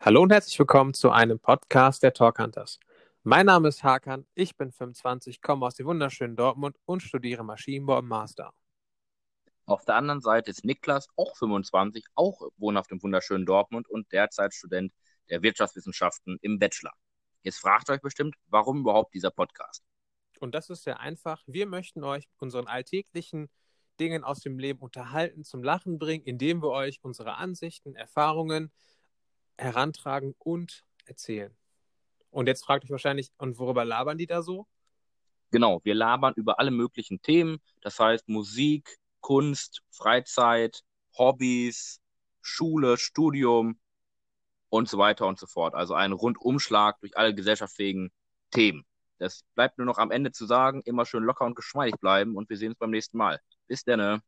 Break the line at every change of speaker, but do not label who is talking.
Hallo und herzlich willkommen zu einem Podcast der Talk Hunters. Mein Name ist Hakan, ich bin 25, komme aus dem wunderschönen Dortmund und studiere Maschinenbau im Master.
Auf der anderen Seite ist Niklas, auch 25, auch wohnhaft im wunderschönen Dortmund und derzeit Student der Wirtschaftswissenschaften im Bachelor. Jetzt fragt euch bestimmt, warum überhaupt dieser Podcast?
Und das ist sehr einfach. Wir möchten euch unseren alltäglichen Dingen aus dem Leben unterhalten, zum Lachen bringen, indem wir euch unsere Ansichten, Erfahrungen herantragen und erzählen. Und jetzt fragt euch wahrscheinlich, und worüber labern die da so?
Genau, wir labern über alle möglichen Themen, das heißt Musik, Kunst, Freizeit, Hobbys, Schule, Studium und so weiter und so fort. Also ein Rundumschlag durch alle gesellschaftsfähigen Themen. Das bleibt nur noch am Ende zu sagen, immer schön locker und geschmeidig bleiben und wir sehen uns beim nächsten Mal. Bis dann.